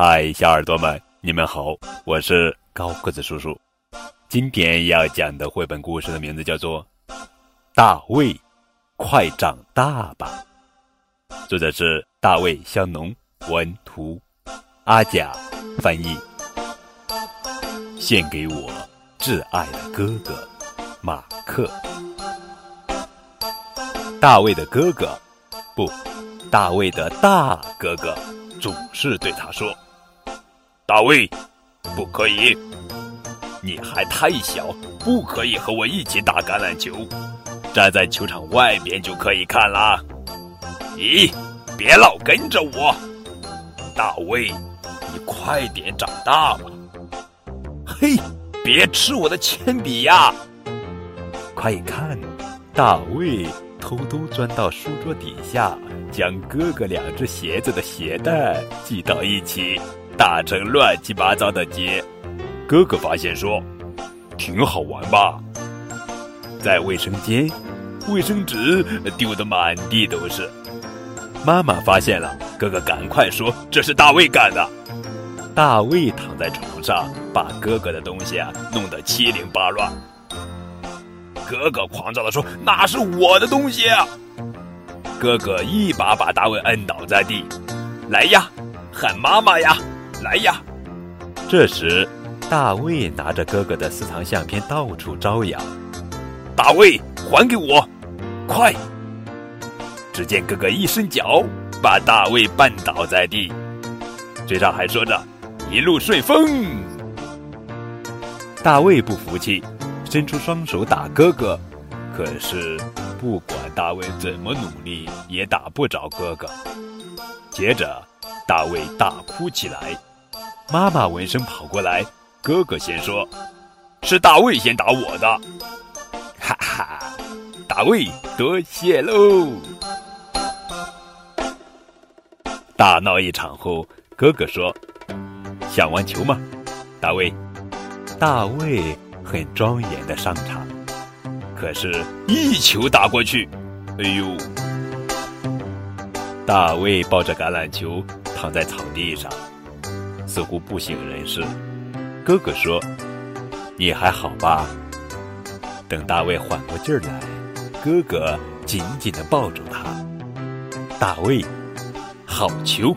嗨，小耳朵们，你们好，我是高个子叔叔。今天要讲的绘本故事的名字叫做《大卫，快长大吧》，作者是大卫·香农，文图，阿甲翻译。献给我挚爱的哥哥，马克。大卫的哥哥，不，大卫的大哥哥，总是对他说：“大卫，不可以。”你还太小，不可以和我一起打橄榄球，站在球场外边就可以看了。咦，别老跟着我，大卫，你快点长大吧。嘿，别吃我的铅笔呀！快看，大卫偷偷钻到书桌底下，将哥哥两只鞋子的鞋带系到一起，打成乱七八糟的结。哥哥发现说：“挺好玩吧？”在卫生间，卫生纸丢得满地都是。妈妈发现了，哥哥赶快说：“这是大卫干的。”大卫躺在床上，把哥哥的东西啊弄得七零八乱。哥哥狂躁地说：“那是我的东西！”哥哥一把把大卫摁倒在地，“来呀，喊妈妈呀，来呀！”这时。大卫拿着哥哥的私藏相片到处招摇。大卫，还给我，快！只见哥哥一伸脚，把大卫绊倒在地，嘴上还说着“一路顺风”。大卫不服气，伸出双手打哥哥，可是不管大卫怎么努力，也打不着哥哥。接着，大卫大哭起来。妈妈闻声跑过来。哥哥先说：“是大卫先打我的。”哈哈，大卫多谢喽！大闹一场后，哥哥说：“想玩球吗？”大卫，大卫很庄严的上场，可是，一球打过去，哎呦！大卫抱着橄榄球躺在草地上，似乎不省人事。哥哥说：“你还好吧？”等大卫缓过劲儿来，哥哥紧紧地抱住他。大卫，好球！